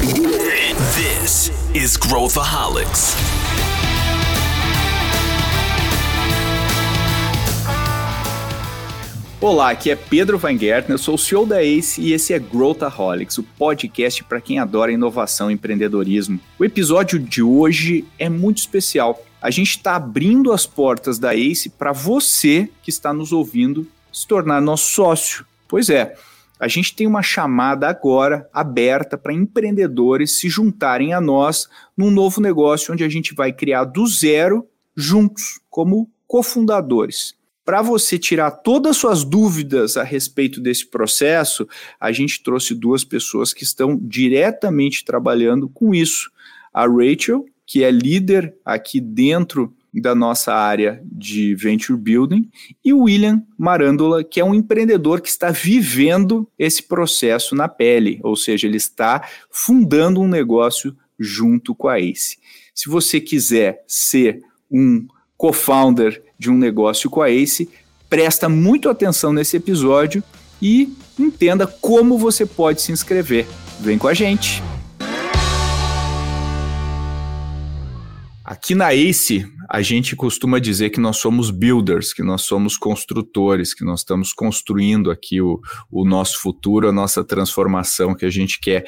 This is Growthaholics. Olá, aqui é Pedro Weingärtner, eu sou o CEO da ACE e esse é Growthaholics, o podcast para quem adora inovação e empreendedorismo. O episódio de hoje é muito especial. A gente está abrindo as portas da ACE para você que está nos ouvindo se tornar nosso sócio. Pois é, a gente tem uma chamada agora aberta para empreendedores se juntarem a nós num novo negócio onde a gente vai criar do zero juntos, como cofundadores. Para você tirar todas as suas dúvidas a respeito desse processo, a gente trouxe duas pessoas que estão diretamente trabalhando com isso. A Rachel, que é líder aqui dentro da nossa área de venture building, e o William Marandola, que é um empreendedor que está vivendo esse processo na pele, ou seja, ele está fundando um negócio junto com a Ace. Se você quiser ser um co-founder de um negócio com a Ace, presta muito atenção nesse episódio e entenda como você pode se inscrever. Vem com a gente! Aqui na ACE, a gente costuma dizer que nós somos builders, que nós somos construtores, que nós estamos construindo aqui o, o nosso futuro, a nossa transformação que a gente quer.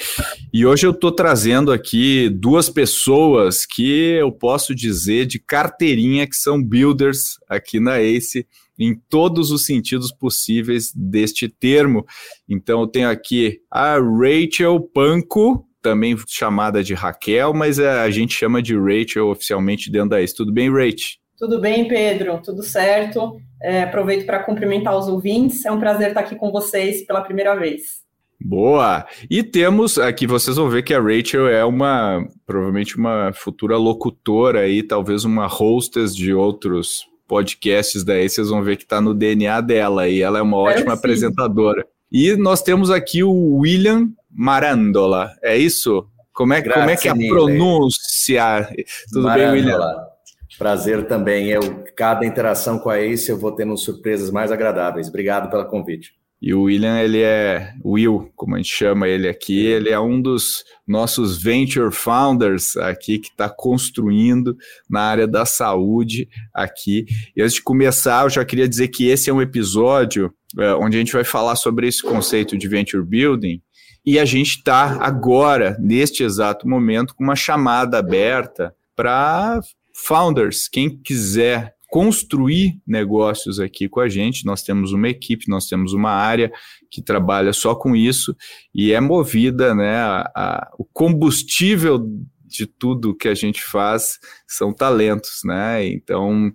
E hoje eu estou trazendo aqui duas pessoas que eu posso dizer de carteirinha que são builders aqui na ACE em todos os sentidos possíveis deste termo. Então eu tenho aqui a Rachel Panco, também chamada de Raquel, mas é, a gente chama de Rachel oficialmente dentro da ICE. Tudo bem, Rachel? Tudo bem, Pedro? Tudo certo. É, aproveito para cumprimentar os ouvintes. É um prazer estar aqui com vocês pela primeira vez. Boa! E temos aqui, vocês vão ver que a Rachel é uma, provavelmente uma futura locutora aí, talvez uma hostess de outros podcasts daí, vocês vão ver que está no DNA dela e ela é uma ótima é, apresentadora. E nós temos aqui o William Marandola, é isso? Como é, como é que é a pronúncia? Tudo Marandola. bem, William? Prazer também. Eu, cada interação com a Ace eu vou tendo surpresas mais agradáveis. Obrigado pelo convite. E o William, ele é Will, como a gente chama ele aqui, ele é um dos nossos venture founders aqui que está construindo na área da saúde aqui. E antes de começar, eu já queria dizer que esse é um episódio é, onde a gente vai falar sobre esse conceito de venture building e a gente está agora, neste exato momento, com uma chamada aberta para founders, quem quiser construir negócios aqui com a gente. Nós temos uma equipe, nós temos uma área que trabalha só com isso e é movida, né? A, a, o combustível de tudo que a gente faz são talentos, né? Então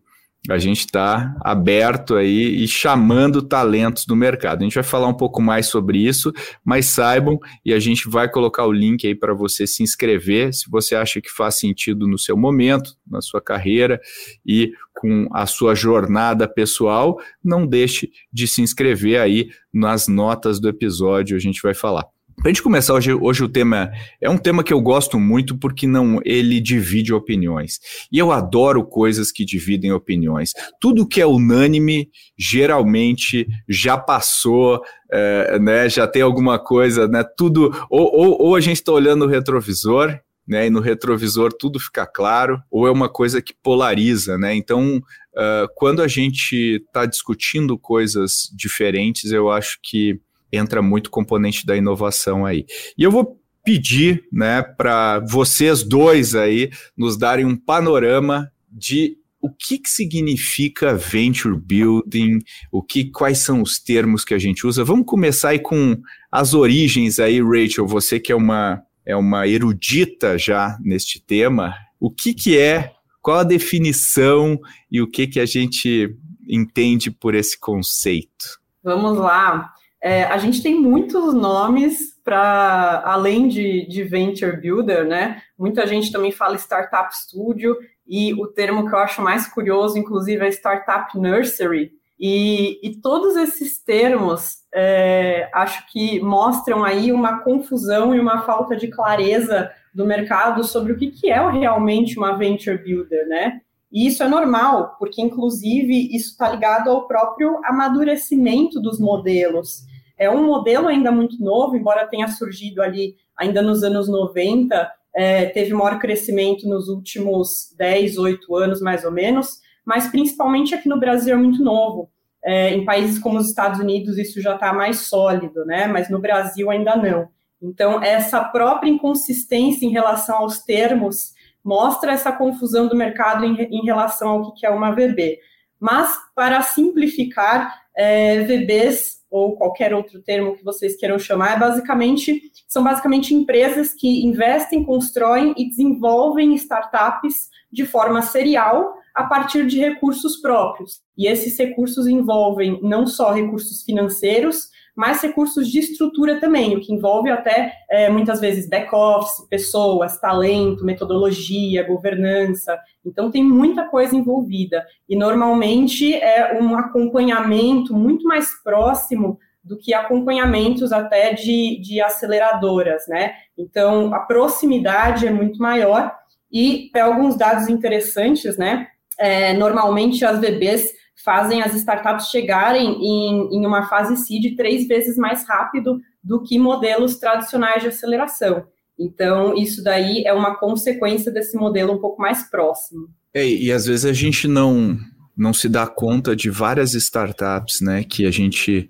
a gente está aberto aí e chamando talentos do mercado. A gente vai falar um pouco mais sobre isso, mas saibam e a gente vai colocar o link aí para você se inscrever, se você acha que faz sentido no seu momento, na sua carreira e com a sua jornada pessoal, não deixe de se inscrever aí nas notas do episódio, a gente vai falar. Para a gente começar hoje, hoje o tema é um tema que eu gosto muito porque não ele divide opiniões. E eu adoro coisas que dividem opiniões. Tudo que é unânime geralmente já passou, é, né? Já tem alguma coisa, né? Tudo ou, ou, ou a gente está olhando o retrovisor né, e no retrovisor tudo fica claro, ou é uma coisa que polariza, né? Então, uh, quando a gente está discutindo coisas diferentes, eu acho que entra muito componente da inovação aí. E eu vou pedir, né, para vocês dois aí nos darem um panorama de o que, que significa venture building, o que, quais são os termos que a gente usa. Vamos começar aí com as origens aí, Rachel, você que é uma, é uma erudita já neste tema. O que, que é, qual a definição e o que, que a gente entende por esse conceito? Vamos lá. É, a gente tem muitos nomes para além de, de venture builder, né? Muita gente também fala startup studio e o termo que eu acho mais curioso, inclusive, é startup nursery. E, e todos esses termos é, acho que mostram aí uma confusão e uma falta de clareza do mercado sobre o que, que é realmente uma venture builder, né? E isso é normal, porque inclusive isso está ligado ao próprio amadurecimento dos modelos. É um modelo ainda muito novo, embora tenha surgido ali ainda nos anos 90, é, teve maior crescimento nos últimos 10, 8 anos, mais ou menos, mas principalmente aqui no Brasil é muito novo. É, em países como os Estados Unidos isso já está mais sólido, né? Mas no Brasil ainda não. Então, essa própria inconsistência em relação aos termos mostra essa confusão do mercado em, em relação ao que é uma VB. Mas, para simplificar, é, VBs ou qualquer outro termo que vocês queiram chamar, é basicamente, são basicamente empresas que investem, constroem e desenvolvem startups de forma serial a partir de recursos próprios. E esses recursos envolvem não só recursos financeiros, mas recursos de estrutura também, o que envolve até é, muitas vezes back-office, pessoas, talento, metodologia, governança. Então, tem muita coisa envolvida. E normalmente é um acompanhamento muito mais próximo do que acompanhamentos até de, de aceleradoras, né? Então, a proximidade é muito maior. E alguns dados interessantes, né? É, normalmente as VBs fazem as startups chegarem em, em uma fase seed três vezes mais rápido do que modelos tradicionais de aceleração. Então, isso daí é uma consequência desse modelo um pouco mais próximo. É, e às vezes a gente não não se dá conta de várias startups, né, que a gente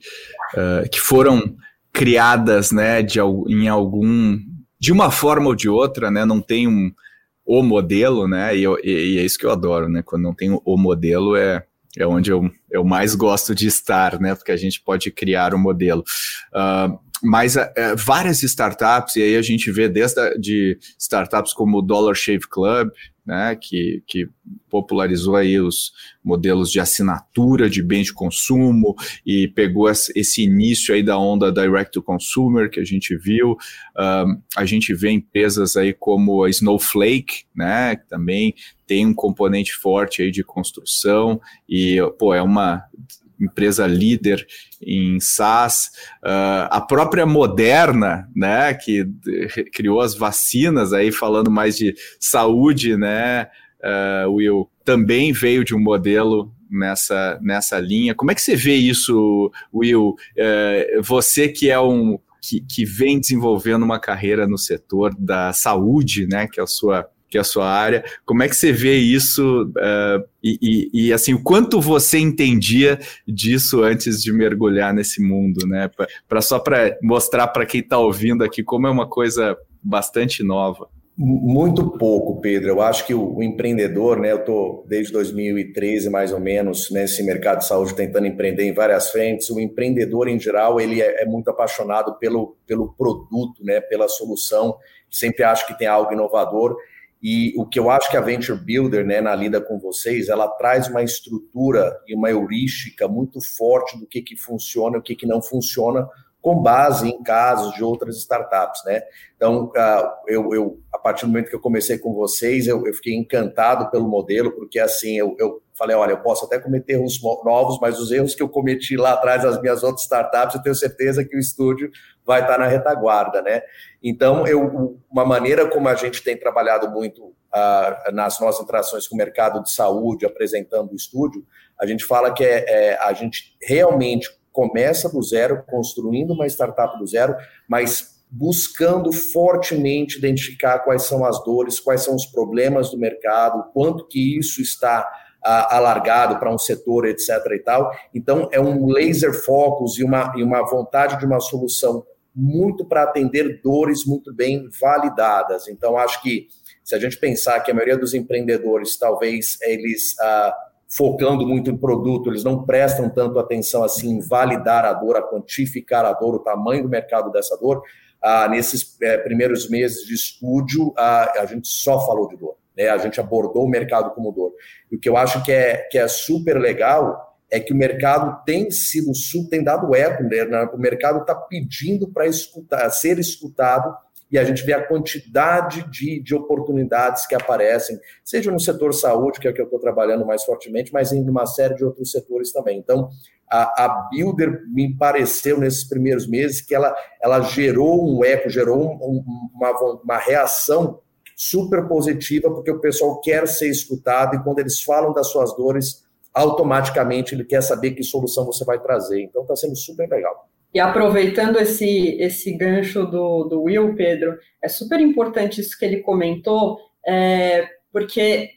uh, que foram criadas, né, de, em algum de uma forma ou de outra, né, não tem um o modelo, né, e, e, é isso que eu adoro, né, quando não tem o modelo é é onde eu, eu mais gosto de estar, né? Porque a gente pode criar um modelo. Uh, mas uh, várias startups, e aí a gente vê desde a, de startups como o Dollar Shave Club, né, que, que popularizou aí os modelos de assinatura de bens de consumo e pegou esse início aí da onda direct to consumer que a gente viu. Um, a gente vê empresas aí como a Snowflake, né, que também tem um componente forte aí de construção e, pô, é uma empresa líder em SaaS, uh, a própria Moderna, né, que criou as vacinas aí falando mais de saúde, né, uh, Will, também veio de um modelo nessa, nessa linha. Como é que você vê isso, Will? Uh, você que é um que, que vem desenvolvendo uma carreira no setor da saúde, né, que é a sua que é a sua área. Como é que você vê isso uh, e, e, e, assim, o quanto você entendia disso antes de mergulhar nesse mundo, né? Para só para mostrar para quem está ouvindo aqui como é uma coisa bastante nova. Muito pouco, Pedro. Eu acho que o, o empreendedor, né? Eu estou desde 2013 mais ou menos nesse mercado de saúde tentando empreender em várias frentes. O empreendedor em geral ele é, é muito apaixonado pelo, pelo produto, né? Pela solução. Sempre acho que tem algo inovador e o que eu acho que a Venture Builder, né, na lida com vocês, ela traz uma estrutura e uma heurística muito forte do que, que funciona e o que, que não funciona, com base em casos de outras startups, né? Então, uh, eu, eu, a partir do momento que eu comecei com vocês, eu, eu fiquei encantado pelo modelo, porque assim, eu, eu falei, olha, eu posso até cometer erros novos, mas os erros que eu cometi lá atrás nas minhas outras startups, eu tenho certeza que o estúdio vai estar na retaguarda, né? Então, eu, uma maneira como a gente tem trabalhado muito nas nossas interações com o mercado de saúde, apresentando o estúdio, a gente fala que é, é a gente realmente começa do zero, construindo uma startup do zero, mas buscando fortemente identificar quais são as dores, quais são os problemas do mercado, quanto que isso está alargado para um setor, etc. e tal. Então, é um laser focus e uma, e uma vontade de uma solução muito para atender dores muito bem validadas. Então, acho que se a gente pensar que a maioria dos empreendedores, talvez eles ah, focando muito em produto, eles não prestam tanto atenção assim em validar a dor, a quantificar a dor, o tamanho do mercado dessa dor. Ah, nesses é, primeiros meses de estúdio, ah, a gente só falou de dor. Né? A gente abordou o mercado como dor. E o que eu acho que é, que é super legal é que o mercado tem sido, tem dado eco, né? o mercado está pedindo para escutar, ser escutado e a gente vê a quantidade de, de oportunidades que aparecem, seja no setor saúde, que é o que eu estou trabalhando mais fortemente, mas em uma série de outros setores também. Então, a, a Builder me pareceu nesses primeiros meses que ela, ela gerou um eco, gerou um, uma, uma reação super positiva, porque o pessoal quer ser escutado e quando eles falam das suas dores, automaticamente ele quer saber que solução você vai trazer. Então está sendo super legal. E aproveitando esse, esse gancho do, do Will, Pedro, é super importante isso que ele comentou, é, porque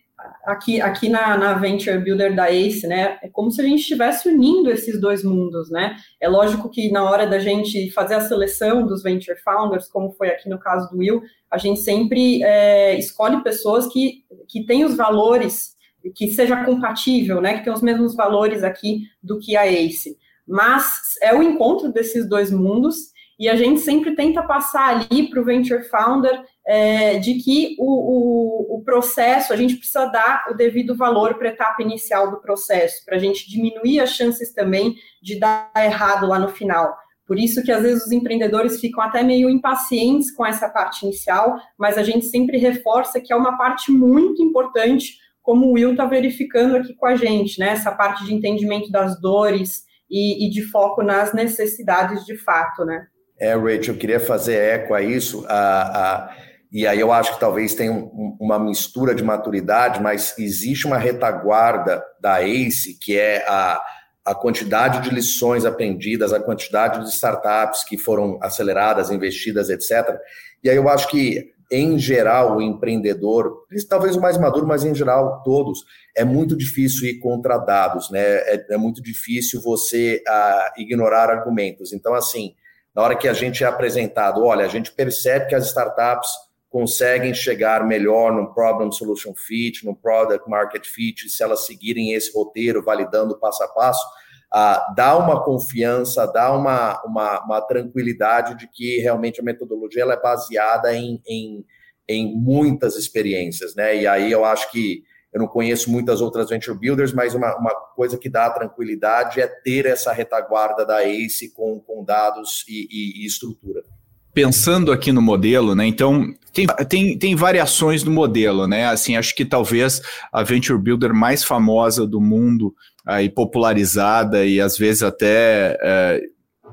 aqui, aqui na, na Venture Builder da ACE, né, é como se a gente estivesse unindo esses dois mundos, né? É lógico que na hora da gente fazer a seleção dos Venture Founders, como foi aqui no caso do Will, a gente sempre é, escolhe pessoas que, que têm os valores, que seja compatível, né, que tem os mesmos valores aqui do que a ACE. Mas é o encontro desses dois mundos e a gente sempre tenta passar ali para o Venture Founder é, de que o, o, o, processo, a gente precisa dar o devido valor para a etapa inicial do processo, para a gente diminuir as chances também de dar errado lá no final. Por isso que às vezes os empreendedores ficam até meio impacientes com essa parte inicial, mas a gente sempre reforça que é uma parte muito importante, como o Will está verificando aqui com a gente, né? Essa parte de entendimento das dores e, e de foco nas necessidades de fato, né? É, Rachel, eu queria fazer eco a isso. A, a e aí eu acho que talvez tenha um, uma mistura de maturidade, mas existe uma retaguarda da ACE, que é a, a quantidade de lições aprendidas, a quantidade de startups que foram aceleradas, investidas, etc. E aí eu acho que, em geral, o empreendedor, talvez o mais maduro, mas em geral todos, é muito difícil ir contra dados, né? É, é muito difícil você uh, ignorar argumentos. Então, assim, na hora que a gente é apresentado, olha, a gente percebe que as startups conseguem chegar melhor no problem solution fit, no product market fit, se elas seguirem esse roteiro, validando passo a passo, uh, dá uma confiança, dá uma, uma, uma, tranquilidade de que realmente a metodologia ela é baseada em, em, em muitas experiências, né? E aí eu acho que eu não conheço muitas outras venture builders, mas uma, uma coisa que dá tranquilidade é ter essa retaguarda da ACE com, com dados e, e, e estrutura pensando aqui no modelo, né? Então, tem, tem, tem variações no modelo, né? Assim, acho que talvez a Venture Builder mais famosa do mundo aí popularizada e às vezes até é,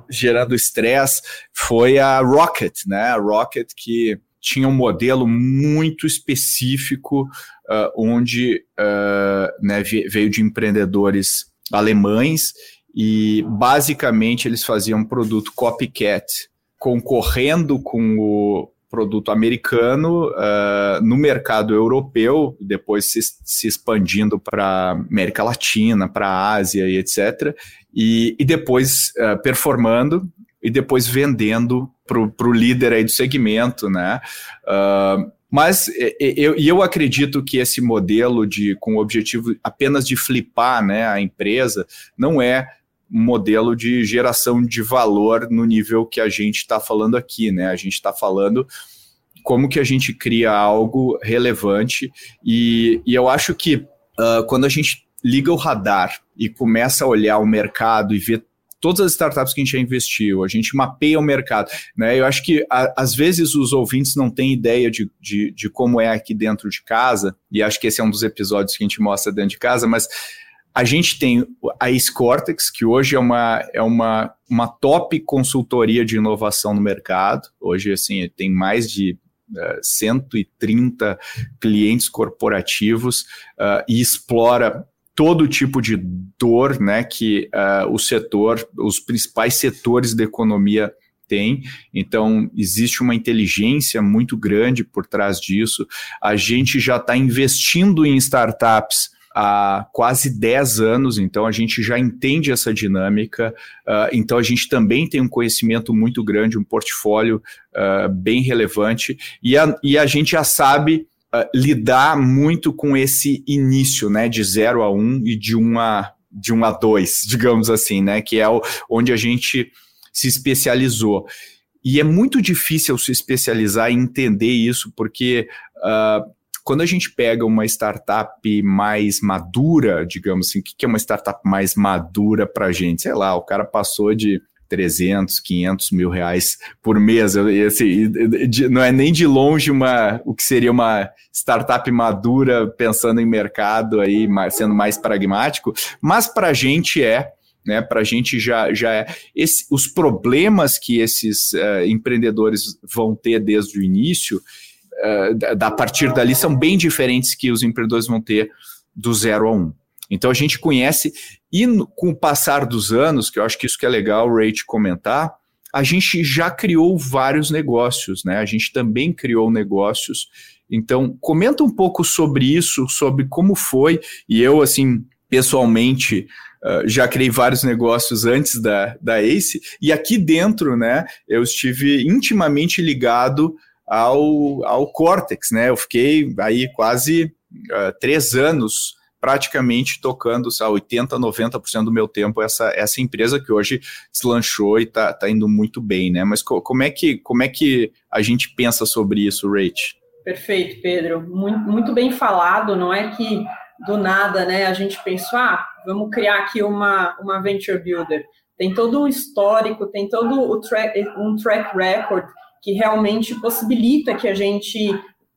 gerando estresse foi a Rocket, né? A Rocket que tinha um modelo muito específico uh, onde uh, né, veio de empreendedores alemães e basicamente eles faziam um produto copycat concorrendo com o produto americano uh, no mercado europeu, depois se, se expandindo para América Latina, para Ásia e etc. E, e depois uh, performando e depois vendendo para o líder aí do segmento, né? Uh, mas eu, eu acredito que esse modelo de com o objetivo apenas de flipar né, a empresa não é modelo de geração de valor no nível que a gente está falando aqui, né? A gente está falando como que a gente cria algo relevante e, e eu acho que uh, quando a gente liga o radar e começa a olhar o mercado e ver todas as startups que a gente já investiu, a gente mapeia o mercado. Né? Eu acho que a, às vezes os ouvintes não têm ideia de, de, de, como é aqui dentro de casa, e acho que esse é um dos episódios que a gente mostra dentro de casa, mas a gente tem a Scortex, que hoje é uma, é uma, uma top consultoria de inovação no mercado. Hoje, assim, tem mais de uh, eh, 130 clientes corporativos uh, e explora todo tipo de dor né, que uh, o setor, os principais setores da economia tem. Então, existe uma inteligência muito grande por trás disso. A gente já está investindo em startups há quase 10 anos, então a gente já entende essa dinâmica, uh, então a gente também tem um conhecimento muito grande, um portfólio uh, bem relevante, e a, e a gente já sabe uh, lidar muito com esse início, né, de 0 a 1 um, e de 1 um a, de um a 2, digamos assim, né, que é o, onde a gente se especializou. E é muito difícil se especializar e entender isso, porque uh, quando a gente pega uma startup mais madura, digamos assim, o que é uma startup mais madura para a gente? Sei lá, o cara passou de 300, 500 mil reais por mês. Assim, não é nem de longe uma, o que seria uma startup madura pensando em mercado aí, sendo mais pragmático, mas para a gente é. Né, para a gente já, já é. Esse, os problemas que esses uh, empreendedores vão ter desde o início, uh, da, partir dali são bem diferentes que os empreendedores vão ter do zero a um. Então a gente conhece, e com o passar dos anos, que eu acho que isso que é legal, Ray, te comentar, a gente já criou vários negócios, né? A gente também criou negócios. Então, comenta um pouco sobre isso, sobre como foi. E eu, assim, pessoalmente, uh, já criei vários negócios antes da, da ACE. E aqui dentro, né, eu estive intimamente ligado ao, ao Cortex, né? Eu fiquei aí quase uh, três anos praticamente tocando sabe, 80, 90% do meu tempo essa, essa empresa que hoje deslanchou e está tá indo muito bem, né? Mas co como, é que, como é que a gente pensa sobre isso, Rach? Perfeito, Pedro. Muito, muito bem falado, não é que do nada, né, a gente pensou, ah, vamos criar aqui uma, uma venture builder. Tem todo um histórico, tem todo o track, um track record que realmente possibilita que a gente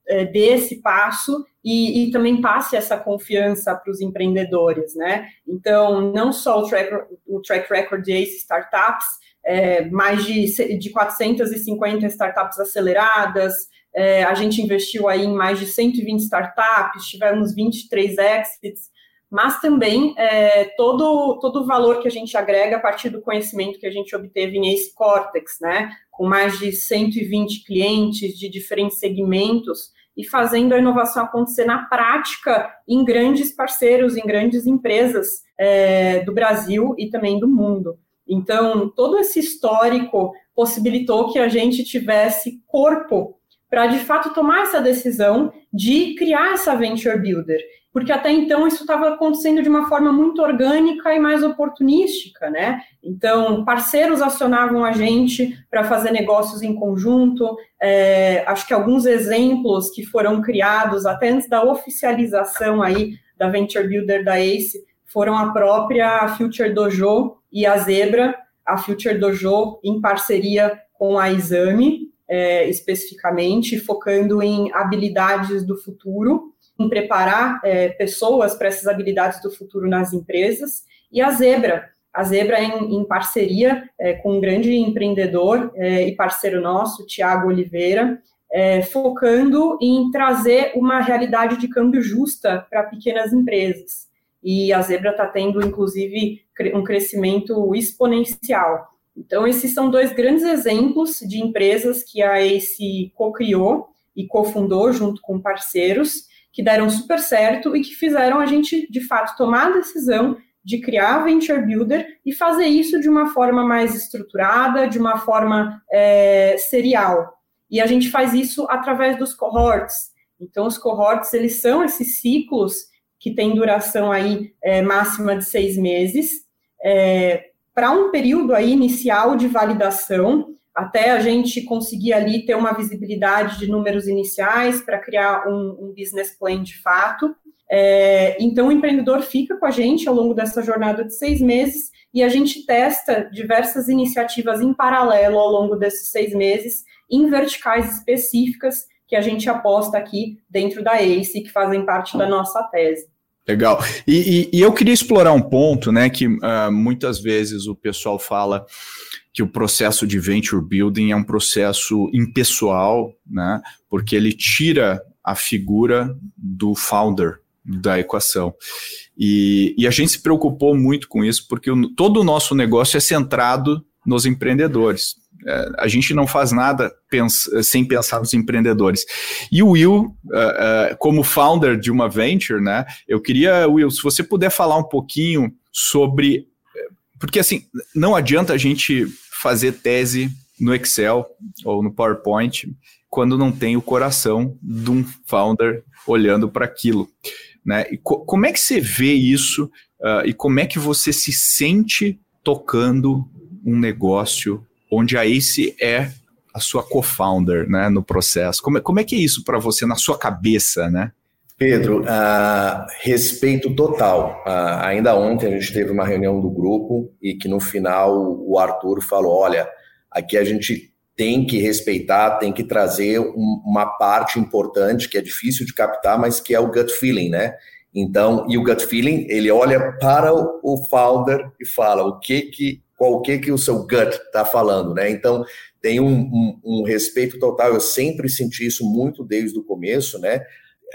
é, dê esse passo e, e, também passe essa confiança para os empreendedores, né? Então, não só o track, o track record de ACE Startups, é, mais de, de 450 startups aceleradas, é, a gente investiu aí em mais de 120 startups, tivemos 23 exits, mas também é, todo, todo o valor que a gente agrega a partir do conhecimento que a gente obteve em Ace Cortex, né? Com mais de 120 clientes de diferentes segmentos, e fazendo a inovação acontecer na prática em grandes parceiros, em grandes empresas é, do Brasil e também do mundo. Então, todo esse histórico possibilitou que a gente tivesse corpo para, de fato, tomar essa decisão de criar essa Venture Builder porque até então isso estava acontecendo de uma forma muito orgânica e mais oportunística, né? Então, parceiros acionavam a gente para fazer negócios em conjunto. É, acho que alguns exemplos que foram criados até antes da oficialização aí da Venture Builder da ACE foram a própria Future Dojo e a Zebra, a Future Dojo em parceria com a Exame, é, especificamente, focando em habilidades do futuro em preparar é, pessoas para essas habilidades do futuro nas empresas, e a Zebra, a Zebra em, em parceria é, com um grande empreendedor é, e parceiro nosso, Tiago Oliveira, é, focando em trazer uma realidade de câmbio justa para pequenas empresas. E a Zebra está tendo, inclusive, um crescimento exponencial. Então, esses são dois grandes exemplos de empresas que a ACE co-criou e cofundou junto com parceiros, que deram super certo e que fizeram a gente, de fato, tomar a decisão de criar a Venture Builder e fazer isso de uma forma mais estruturada, de uma forma é, serial. E a gente faz isso através dos cohorts. Então, os cohorts, eles são esses ciclos que têm duração aí é, máxima de seis meses, é, para um período aí inicial de validação, até a gente conseguir ali ter uma visibilidade de números iniciais para criar um, um, business plan de fato. É, então, o empreendedor fica com a gente ao longo dessa jornada de seis meses e a gente testa diversas iniciativas em paralelo ao longo desses seis meses, em verticais específicas que a gente aposta aqui dentro da ACE, que fazem parte da nossa tese. Legal. E, e, e eu queria explorar um ponto, né, que uh, muitas vezes o pessoal fala que o processo de venture building é um processo impessoal, né? Porque ele tira a figura do founder da equação. E, e a gente se preocupou muito com isso, porque o, todo o nosso negócio é centrado nos empreendedores. A gente não faz nada sem pensar nos empreendedores. E o Will, uh, uh, como founder de uma venture, né? Eu queria, Will, se você puder falar um pouquinho sobre porque assim, não adianta a gente fazer tese no Excel ou no PowerPoint quando não tem o coração de um founder olhando para aquilo. Né? E co como é que você vê isso uh, e como é que você se sente tocando um negócio onde a Ace é a sua co-founder né, no processo? Como, é, como é que é isso para você na sua cabeça, né? Pedro, uh, respeito total. Uh, ainda ontem a gente teve uma reunião do grupo e que no final o Arthur falou: olha, aqui a gente tem que respeitar, tem que trazer um, uma parte importante que é difícil de captar, mas que é o gut feeling, né? Então, e o gut feeling, ele olha para o founder e fala o que que, qual o que que o seu gut está falando, né? Então, tem um, um, um respeito total. Eu sempre senti isso muito desde o começo, né?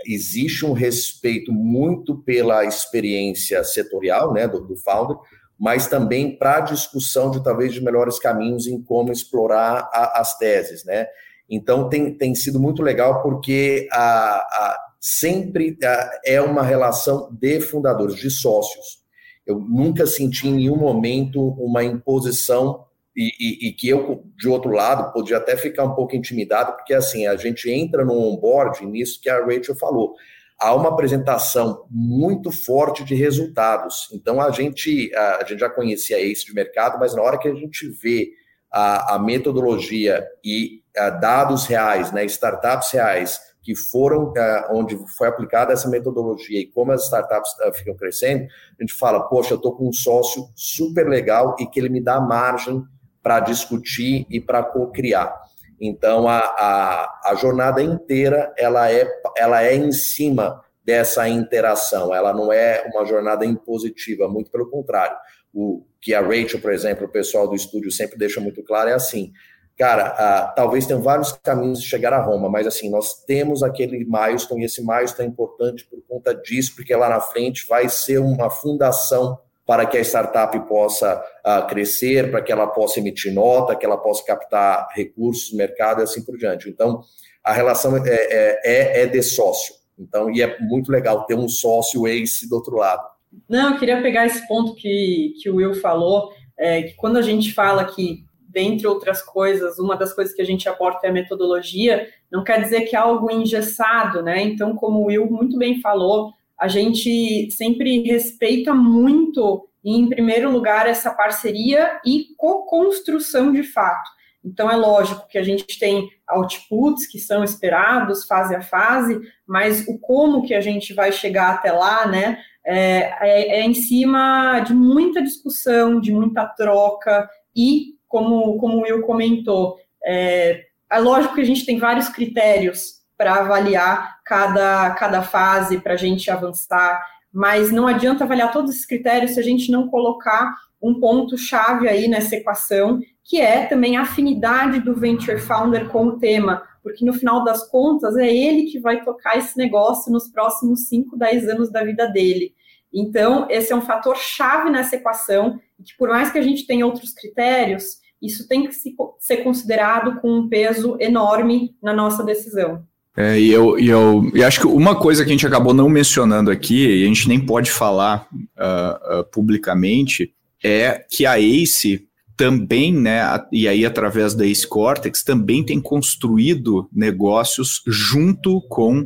existe um respeito muito pela experiência setorial né, do, do founder, mas também para a discussão de talvez de melhores caminhos em como explorar a, as teses, né? Então tem, tem sido muito legal porque a, a sempre a, é uma relação de fundadores, de sócios. Eu nunca senti em nenhum momento uma imposição e, e, e, que eu, de outro lado, podia até ficar um pouco intimidado, porque assim, a gente entra no onboard, nisso que a Rachel falou, há uma apresentação muito forte de resultados. Então, a gente, a, a gente já conhecia esse de mercado, mas na hora que a gente vê a, a metodologia e a, dados reais, né, startups reais, que foram onde foi aplicada essa metodologia e como as startups ficam crescendo, a gente fala, poxa, eu estou com um sócio super legal e que ele me dá margem para discutir e para co-criar. Então, a, a, a, jornada inteira ela é, ela é em cima dessa interação, ela não é uma jornada impositiva, muito pelo contrário. O que a Rachel, por exemplo, o pessoal do estúdio sempre deixa muito claro é assim, cara, talvez tenham vários caminhos de chegar a Roma, mas assim, nós temos aquele milestone, e esse milestone é importante por conta disso, porque lá na frente vai ser uma fundação para que a startup possa uh, crescer, para que ela possa emitir nota, que ela possa captar recursos, mercado e assim por diante. Então, a relação é, é, é, é de sócio. Então, e é muito legal ter um sócio ace do outro lado. Não, eu queria pegar esse ponto que, que o Will falou, é, que quando a gente fala que, dentre outras coisas, uma das coisas que a gente aporta é a metodologia, não quer dizer que é algo engessado, né? Então, como o Will muito bem falou, a gente sempre respeita muito, em primeiro lugar, essa parceria e co-construção de fato. Então, é lógico que a gente tem outputs que são esperados fase a fase, mas o como que a gente vai chegar até lá, né, é, é, é em cima de muita discussão, de muita troca e, como, como o Will comentou, é, é lógico que a gente tem vários critérios para avaliar cada, cada fase, para a gente avançar, mas não adianta avaliar todos esses critérios se a gente não colocar um ponto-chave aí nessa equação, que é também a afinidade do venture founder com o tema, porque no final das contas é ele que vai tocar esse negócio nos próximos 5, 10 anos da vida dele. Então, esse é um fator chave nessa equação, que por mais que a gente tenha outros critérios, isso tem que ser considerado com um peso enorme na nossa decisão. É, e eu, e eu e acho que uma coisa que a gente acabou não mencionando aqui, e a gente nem pode falar uh, uh, publicamente, é que a ACE também, né, e aí através da Ace Cortex, também tem construído negócios junto com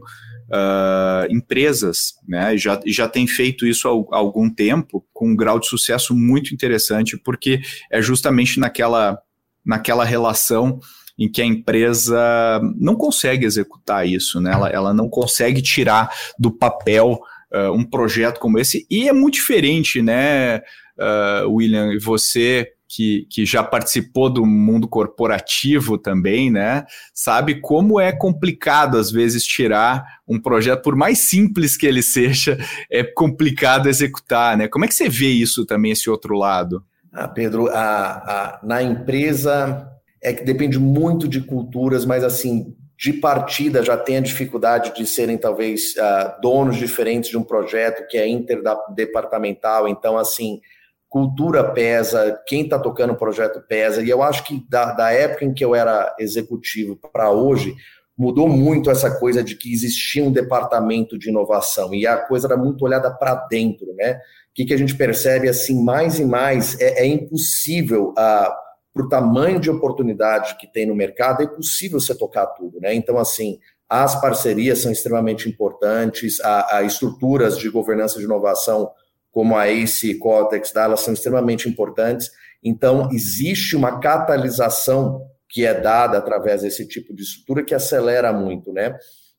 uh, empresas, né, já, já tem feito isso há, algum tempo, com um grau de sucesso muito interessante, porque é justamente naquela, naquela relação em que a empresa não consegue executar isso, né? ela, ela não consegue tirar do papel uh, um projeto como esse, e é muito diferente, né, uh, William, você que, que já participou do mundo corporativo também, né? Sabe como é complicado, às vezes, tirar um projeto, por mais simples que ele seja, é complicado executar, né? Como é que você vê isso também, esse outro lado? Ah, Pedro, a, a, na empresa é que depende muito de culturas, mas assim, de partida já tem a dificuldade de serem talvez uh, donos diferentes de um projeto que é interdepartamental, então assim, cultura pesa, quem está tocando o projeto pesa, e eu acho que da, da época em que eu era executivo para hoje, mudou muito essa coisa de que existia um departamento de inovação, e a coisa era muito olhada para dentro, né? O que, que a gente percebe, assim, mais e mais, é, é impossível... Uh, para o tamanho de oportunidade que tem no mercado, é possível você tocar tudo, né? Então, assim, as parcerias são extremamente importantes, a, a estruturas de governança de inovação, como a ACE e Cortex, tá? elas são extremamente importantes. Então, existe uma catalisação que é dada através desse tipo de estrutura que acelera muito, né?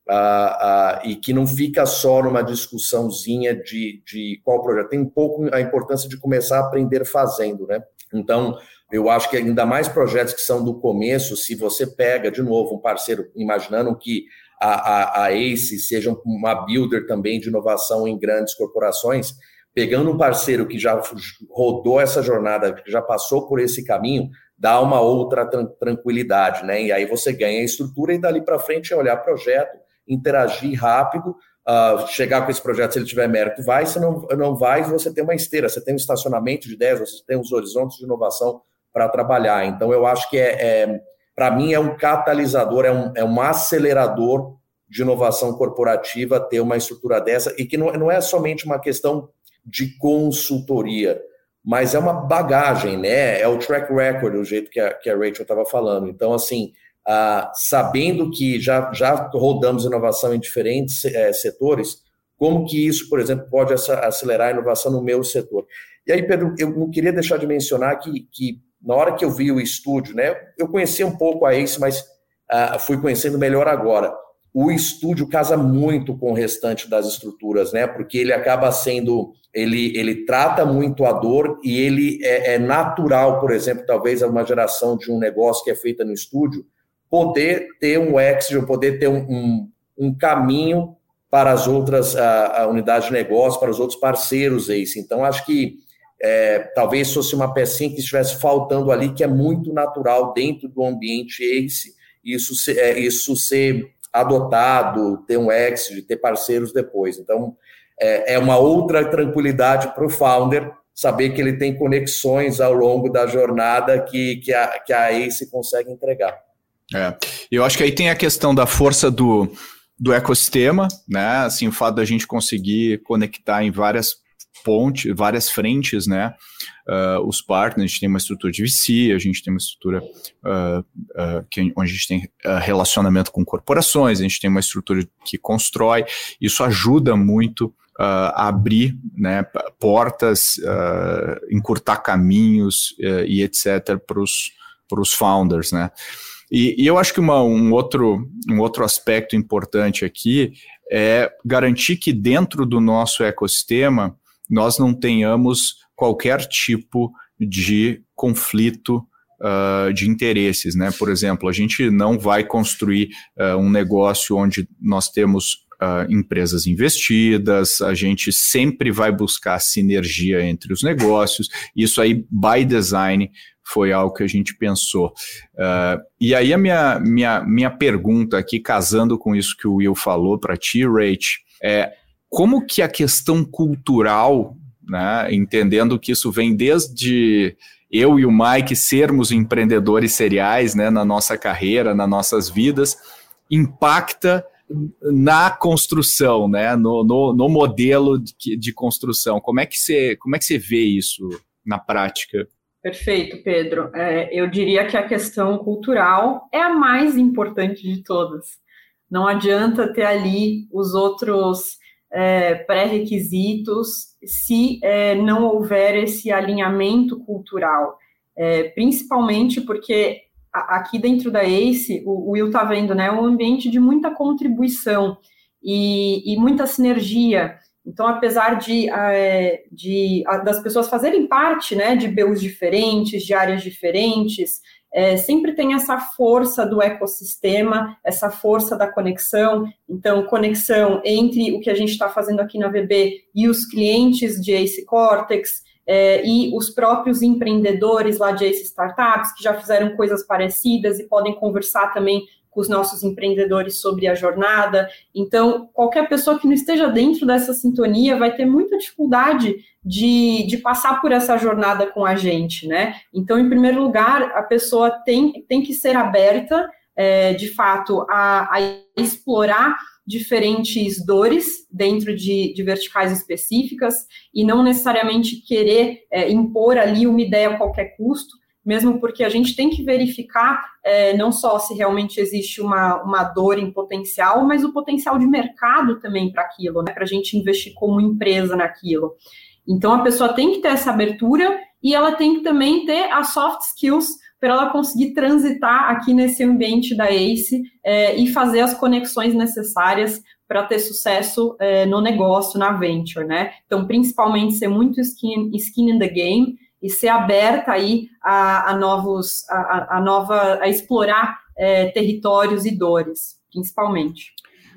Ah, ah, e que não fica só numa discussãozinha de, de qual projeto. Tem um pouco a importância de começar a aprender fazendo, né? Então, eu acho que ainda mais projetos que são do começo, se você pega, de novo, um parceiro, imaginando que a, a, a ACE seja uma builder também de inovação em grandes corporações, pegando um parceiro que já rodou essa jornada, que já passou por esse caminho, dá uma outra tranquilidade, né? E aí você ganha a estrutura e dali para frente é olhar projeto, interagir rápido, uh, chegar com esse projeto, se ele tiver mérito, vai, se não, não vai, você tem uma esteira, você tem um estacionamento de ideias, você tem os horizontes de inovação para trabalhar. Então, eu acho que é, é para mim, é um catalisador, é um, é um acelerador de inovação corporativa ter uma estrutura dessa, e que não, não é somente uma questão de consultoria, mas é uma bagagem, né? É o track record, o jeito que a, que a Rachel estava falando. Então, assim, ah, sabendo que já, já rodamos inovação em diferentes é, setores, como que isso, por exemplo, pode acelerar a inovação no meu setor? E aí, Pedro, eu não queria deixar de mencionar que, que na hora que eu vi o estúdio, né, eu conhecia um pouco a Ace, mas ah, fui conhecendo melhor agora. O estúdio casa muito com o restante das estruturas, né? Porque ele acaba sendo, ele, ele trata muito a dor e ele é, é natural, por exemplo, talvez uma geração de um negócio que é feita no estúdio, poder ter um exit, poder ter um, um, um caminho para as outras a, a unidades de negócio, para os outros parceiros Ace. Então, acho que é, talvez fosse uma pecinha que estivesse faltando ali, que é muito natural dentro do ambiente ACE, isso é, isso ser adotado, ter um exit, ter parceiros depois. Então, é, é uma outra tranquilidade para o founder saber que ele tem conexões ao longo da jornada que, que, a, que a ACE consegue entregar. É, eu acho que aí tem a questão da força do, do ecossistema, né? Assim, o fato da gente conseguir conectar em várias pontes, várias frentes, né? Uh, os partners, a gente tem uma estrutura de VC, a gente tem uma estrutura uh, uh, que, onde a gente tem relacionamento com corporações, a gente tem uma estrutura que constrói, isso ajuda muito a abrir né, portas, encurtar caminhos e etc. para os founders, né? E, e, eu acho que uma, um, outro, um outro aspecto importante aqui é garantir que dentro do nosso ecossistema nós não tenhamos qualquer tipo de conflito uh, de interesses, né? Por exemplo, a gente não vai construir uh, um negócio onde nós temos uh, empresas investidas, a gente sempre vai buscar sinergia entre os negócios. Isso aí, by design, foi algo que a gente pensou. E aí a minha, minha, minha pergunta aqui, casando com isso que o Will falou para ti, Rach, é como que a questão cultural, né, entendendo que isso vem desde eu e o Mike sermos empreendedores seriais né, na nossa carreira, nas nossas vidas, impacta na construção, né, no, no, no modelo de, de, construção. Como é, que você, como é que você vê isso na prática? Perfeito, Pedro. É, eu diria que a questão cultural é a mais importante de todas. Não adianta ter ali os outros é, pré-requisitos se é, não houver esse alinhamento cultural. É, principalmente porque aqui dentro da ACE, o, Will está vendo, né, é um ambiente de muita contribuição e, e muita sinergia. Então, apesar de, é, de das pessoas fazerem parte né, de BUs diferentes, de áreas diferentes, é, sempre tem essa força do ecossistema, essa força da conexão. Então, conexão entre o que a gente está fazendo aqui na VB e os clientes de Ace Cortex, é, e os próprios empreendedores lá de Ace Startups, que já fizeram coisas parecidas e podem conversar também com os nossos empreendedores sobre a jornada. Então, qualquer pessoa que não esteja dentro dessa sintonia vai ter muita dificuldade de, de passar por essa jornada com a gente, né? Então, em primeiro lugar, a pessoa tem, tem que ser aberta, é, de fato, a, a explorar diferentes dores dentro de, de, verticais específicas e não necessariamente querer é, impor ali uma ideia a qualquer custo, mesmo porque a gente tem que verificar é, não só se realmente existe uma, uma dor em potencial, mas o potencial de mercado também para aquilo, né, para a gente investir como empresa naquilo. Então, a pessoa tem que ter essa abertura e ela tem que também ter as soft skills para ela conseguir transitar aqui nesse ambiente da ACE é, e fazer as conexões necessárias para ter sucesso é, no negócio, na venture, né? Então, principalmente ser muito skin, skin in the game, e ser aberta aí a, a novos, a, a, nova, a explorar é, territórios e dores, principalmente.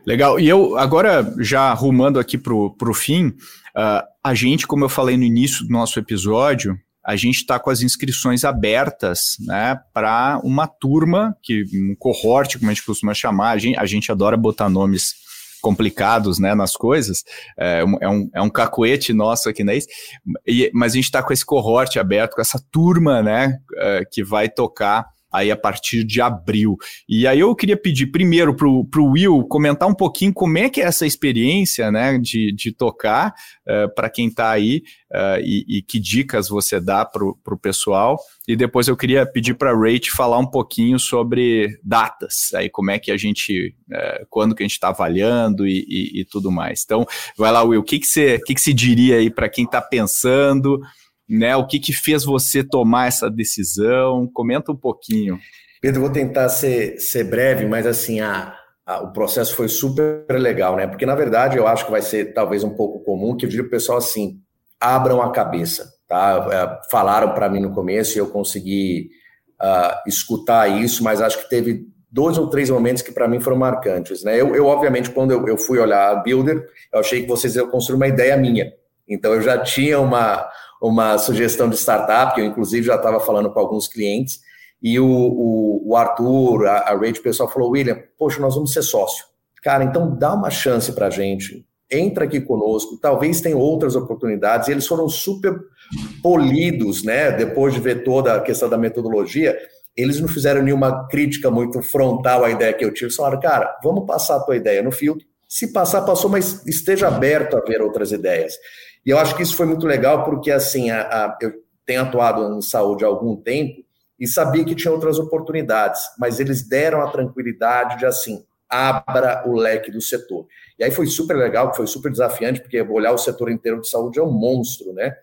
Legal. E eu, agora, já arrumando aqui para o fim, uh, a gente, como eu falei no início do nosso episódio, a gente está com as inscrições abertas né, para uma turma, que um cohorte, como a gente costuma chamar, a gente, a gente adora botar nomes complicados né, nas coisas, é, é, um, é um cacoete nosso aqui, né? E, mas a gente está com esse cohorte aberto, com essa turma né, é, que vai tocar aí a partir de abril. E aí eu queria pedir primeiro para o Will comentar um pouquinho como é que é essa experiência né, de, de tocar uh, eh, para quem está aí uh, e, e, que dicas você dá para o pessoal. E depois eu queria pedir para a Rach falar um pouquinho sobre datas, aí como é que a gente, uh, quando que a gente está avaliando e, e, e, tudo mais. Então, vai lá, Will, o que, que, você, que, que você diria aí para quem está pensando? Né? O que, que fez você tomar essa decisão? Comenta um pouquinho. Pedro, vou tentar ser, ser breve, mas assim, a, a, o processo foi super legal, né? Porque, na verdade, eu acho que vai ser talvez um pouco comum, que eu diria o pessoal assim, abram a cabeça, tá? É, falaram para mim no começo e eu consegui uh, escutar isso, mas acho que teve dois ou três momentos que para mim foram marcantes, né? Eu, eu obviamente, quando eu, eu fui olhar a Builder, eu achei que vocês iam construir uma ideia minha. Então, eu já tinha uma, uma sugestão de startup, que eu inclusive já estava falando com alguns clientes, e o, o, o Arthur, a, a o pessoal falou, William, poxa, nós vamos ser sócio. Cara, então dá uma chance para a gente, entra aqui conosco, talvez tenha outras oportunidades, e eles foram super polidos, né, depois de ver toda a questão da metodologia, eles não fizeram nenhuma crítica muito frontal à ideia que eu tive, falaram, cara, vamos passar a tua ideia no filtro, se passar, passou, mas esteja aberto a ver outras ideias. E eu acho que isso foi muito legal, porque assim, a, a, eu tenho atuado em saúde há algum tempo e sabia que tinha outras oportunidades, mas eles deram a tranquilidade de assim, abra o leque do setor. E aí foi super legal, foi super desafiante, porque olhar o setor inteiro de saúde é um monstro, né?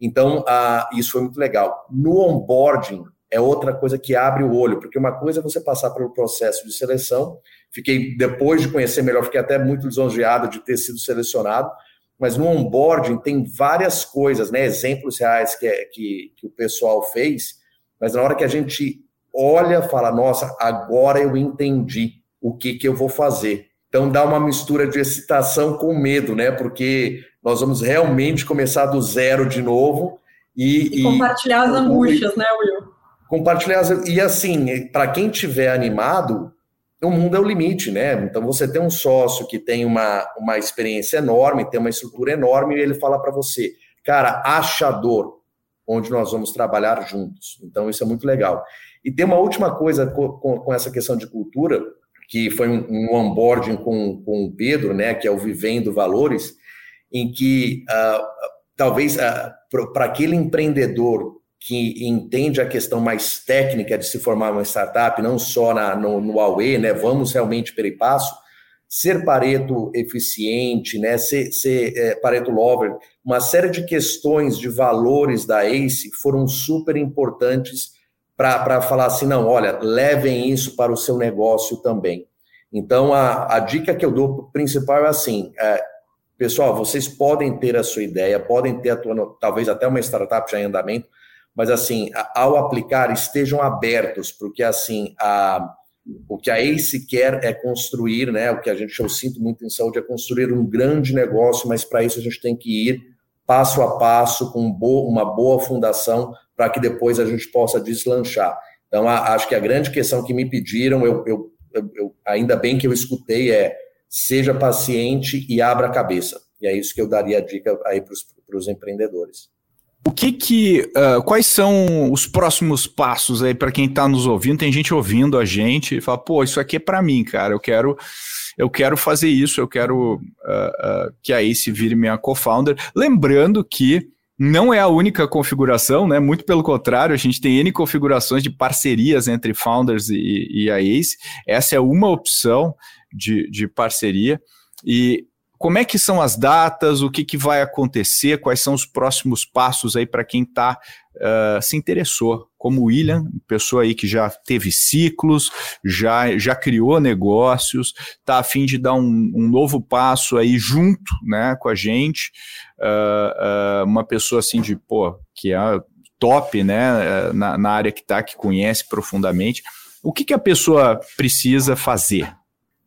Então, isso foi muito legal. No onboarding, é outra coisa que abre o olho, porque uma coisa é você passar pelo processo de seleção. Fiquei, depois de conhecer melhor, fiquei até muito lisonjeado de ter sido selecionado, mas no onboarding tem várias coisas, né? Exemplos reais que, é, que, que o pessoal fez, mas na hora que a gente olha, fala, nossa, agora eu entendi o que, que eu vou fazer. Então dá uma mistura de excitação com medo, né? Porque nós vamos realmente começar do zero de novo e, e compartilhar e, as angústias, né, Will? Compartilhar as, e assim, para quem tiver animado, o mundo é o limite, né? Então você tem um sócio que tem uma, uma experiência enorme, tem uma estrutura enorme, e ele fala para você, cara, achador, onde nós vamos trabalhar juntos. Então isso é muito legal. E tem uma última coisa com, com, com essa questão de cultura, que foi um, um onboarding com, com o Pedro, né? Que é o Vivendo Valores, em que uh, talvez uh, para aquele empreendedor que entende a questão mais técnica de se formar uma startup, não só na, no, no Huawei, né? Vamos realmente per passo. Ser Pareto eficiente, né? Ser, ser é, Pareto lover, uma série de questões de valores da ACE foram super importantes para falar assim, não, olha, levem isso para o seu negócio também. Então, a, a dica que eu dou principal é assim, é, pessoal, vocês podem ter a sua ideia, podem ter a tua, talvez até uma startup já em andamento, mas assim, ao aplicar, estejam abertos, porque assim, a, o que a ACE quer é construir, né? O que a gente eu sinto muito em saúde é construir um grande negócio, mas para isso a gente tem que ir passo a passo com uma boa fundação para que depois a gente possa deslanchar. Então, acho que a grande questão que me pediram, eu, eu, eu ainda bem que eu escutei, é seja paciente e abra a cabeça. E é isso que eu daria a dica aí para os empreendedores. O que que, uh, quais são os próximos passos aí para quem está nos ouvindo? Tem gente ouvindo a gente e fala, pô, isso aqui é para mim, cara. Eu quero, eu quero fazer isso. Eu quero uh, uh, que a Ace vire minha co-founder. Lembrando que não é a única configuração, né? Muito pelo contrário, a gente tem N configurações de parcerias entre founders e, e a Ace. Essa é uma opção de, de parceria. E como é que são as datas, o que, que vai acontecer, quais são os próximos passos aí para quem está uh, se interessou, como o William, pessoa aí que já teve ciclos, já, já criou negócios, está a fim de dar um, um, novo passo aí junto né, com a gente, uh, uh, uma pessoa assim de, pô, que é top né, na, na área que está, que conhece profundamente. O que, que a pessoa precisa fazer?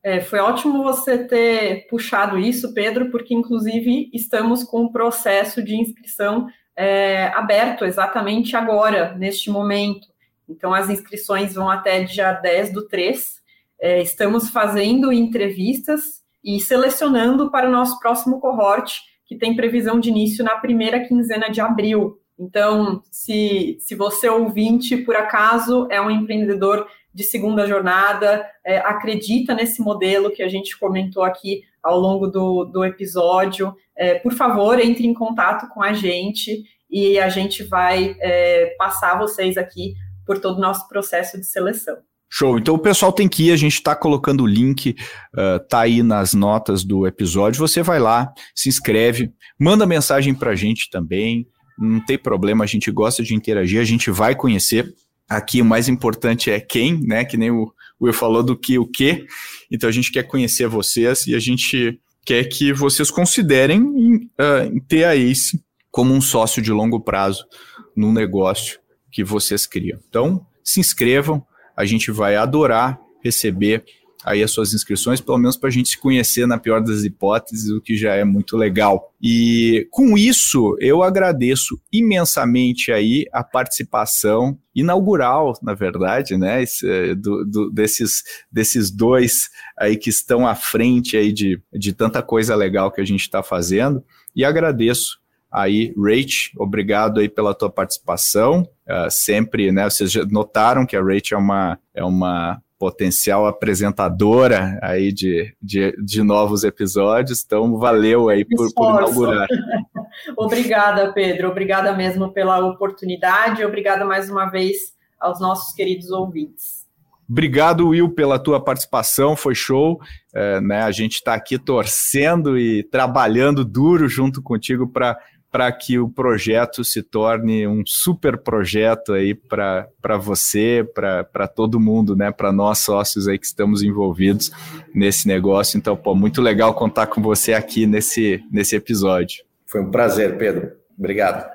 É, foi ótimo você ter puxado isso, Pedro, porque inclusive estamos com o processo de inscrição é, aberto exatamente agora, neste momento. Então, as inscrições vão até dia 10 do 3. É, estamos fazendo entrevistas e selecionando para o nosso próximo cohorte, que tem previsão de início na primeira quinzena de abril. Então, se, se você ouvinte, por acaso, é um empreendedor de segunda jornada, é, acredita nesse modelo que a gente comentou aqui ao longo do, do episódio, é, por favor, entre em contato com a gente e a gente vai é, passar vocês aqui por todo o nosso processo de seleção. Show. Então o pessoal tem que ir, a gente está colocando o link, uh, tá aí nas notas do episódio. Você vai lá, se inscreve, manda mensagem para a gente também. Não tem problema, a gente gosta de interagir, a gente vai conhecer. Aqui o mais importante é quem, né? Que nem o Will falou do que o que. Então a gente quer conhecer vocês e a gente quer que vocês considerem uh, ter a Ace como um sócio de longo prazo no negócio que vocês criam. Então, se inscrevam, a gente vai adorar receber aí as suas inscrições, pelo menos para a gente se conhecer na pior das hipóteses, o que já é muito legal. E com isso, eu agradeço imensamente aí a participação inaugural, na verdade, né, esse, do, do, desses, desses dois aí que estão à frente aí de, de tanta coisa legal que a gente está fazendo, e agradeço aí, Rach, obrigado aí pela tua participação. Uh, sempre, né? Vocês já notaram que a Rach é uma, é uma potencial apresentadora aí de, de, de novos episódios, então valeu aí por, por inaugurar. obrigada, Pedro, obrigada mesmo pela oportunidade, obrigada mais uma vez aos nossos queridos ouvintes. Obrigado, Will, pela tua participação, foi show. É, né, a gente está aqui torcendo e trabalhando duro junto contigo para para que o projeto se torne um super projeto aí para você, para todo mundo, né? Para nós sócios aí que estamos envolvidos nesse negócio. Então, pô, muito legal contar com você aqui nesse, nesse episódio. Foi um prazer, Pedro. Obrigado.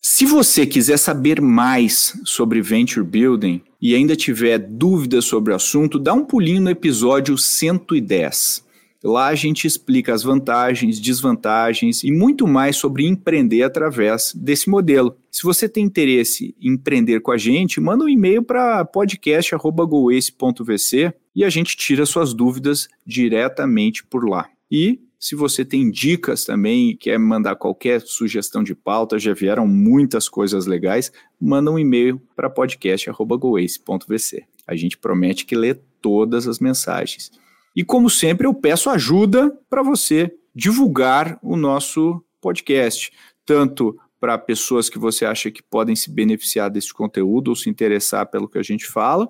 Se você quiser saber mais sobre Venture Building e ainda tiver dúvidas sobre o assunto, dá um pulinho no episódio 110. Lá a gente explica as vantagens, desvantagens e muito mais sobre empreender através desse modelo. Se você tem interesse em empreender com a gente, manda um e-mail para podcast.goace.vc e a gente tira suas dúvidas diretamente por lá. E se você tem dicas também quer mandar qualquer sugestão de pauta, já vieram muitas coisas legais, manda um e-mail para podcast.goace.vc. A gente promete que lê todas as mensagens. E como sempre, eu peço ajuda para você divulgar o nosso podcast, tanto para pessoas que você acha que podem se beneficiar desse conteúdo ou se interessar pelo que a gente fala,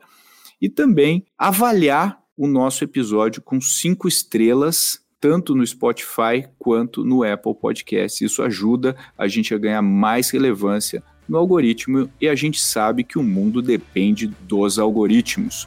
e também avaliar o nosso episódio com cinco estrelas, tanto no Spotify quanto no Apple Podcast. Isso ajuda a gente a ganhar mais relevância no algoritmo e a gente sabe que o mundo depende dos algoritmos.